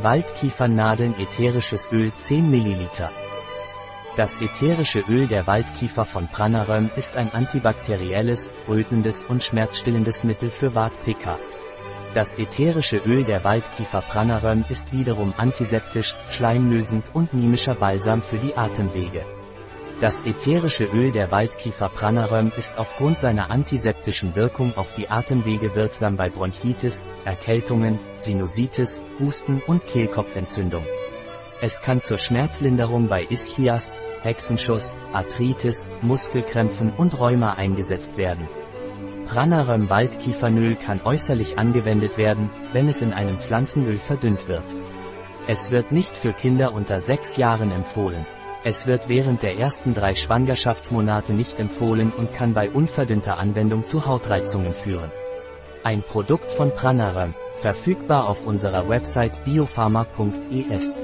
Waldkiefernadeln ätherisches Öl 10 ml. Das ätherische Öl der Waldkiefer von Pranaröm ist ein antibakterielles, rötendes und schmerzstillendes Mittel für Wartpika. Das ätherische Öl der Waldkiefer Pranaröm ist wiederum antiseptisch, schleimlösend und mimischer Balsam für die Atemwege. Das ätherische Öl der Waldkiefer Pranaröm ist aufgrund seiner antiseptischen Wirkung auf die Atemwege wirksam bei Bronchitis, Erkältungen, Sinusitis, Husten und Kehlkopfentzündung. Es kann zur Schmerzlinderung bei Ischias, Hexenschuss, Arthritis, Muskelkrämpfen und Rheuma eingesetzt werden. Pranaröm Waldkiefernöl kann äußerlich angewendet werden, wenn es in einem Pflanzenöl verdünnt wird. Es wird nicht für Kinder unter 6 Jahren empfohlen. Es wird während der ersten drei Schwangerschaftsmonate nicht empfohlen und kann bei unverdünnter Anwendung zu Hautreizungen führen. Ein Produkt von Pranaram, verfügbar auf unserer Website biopharma.es.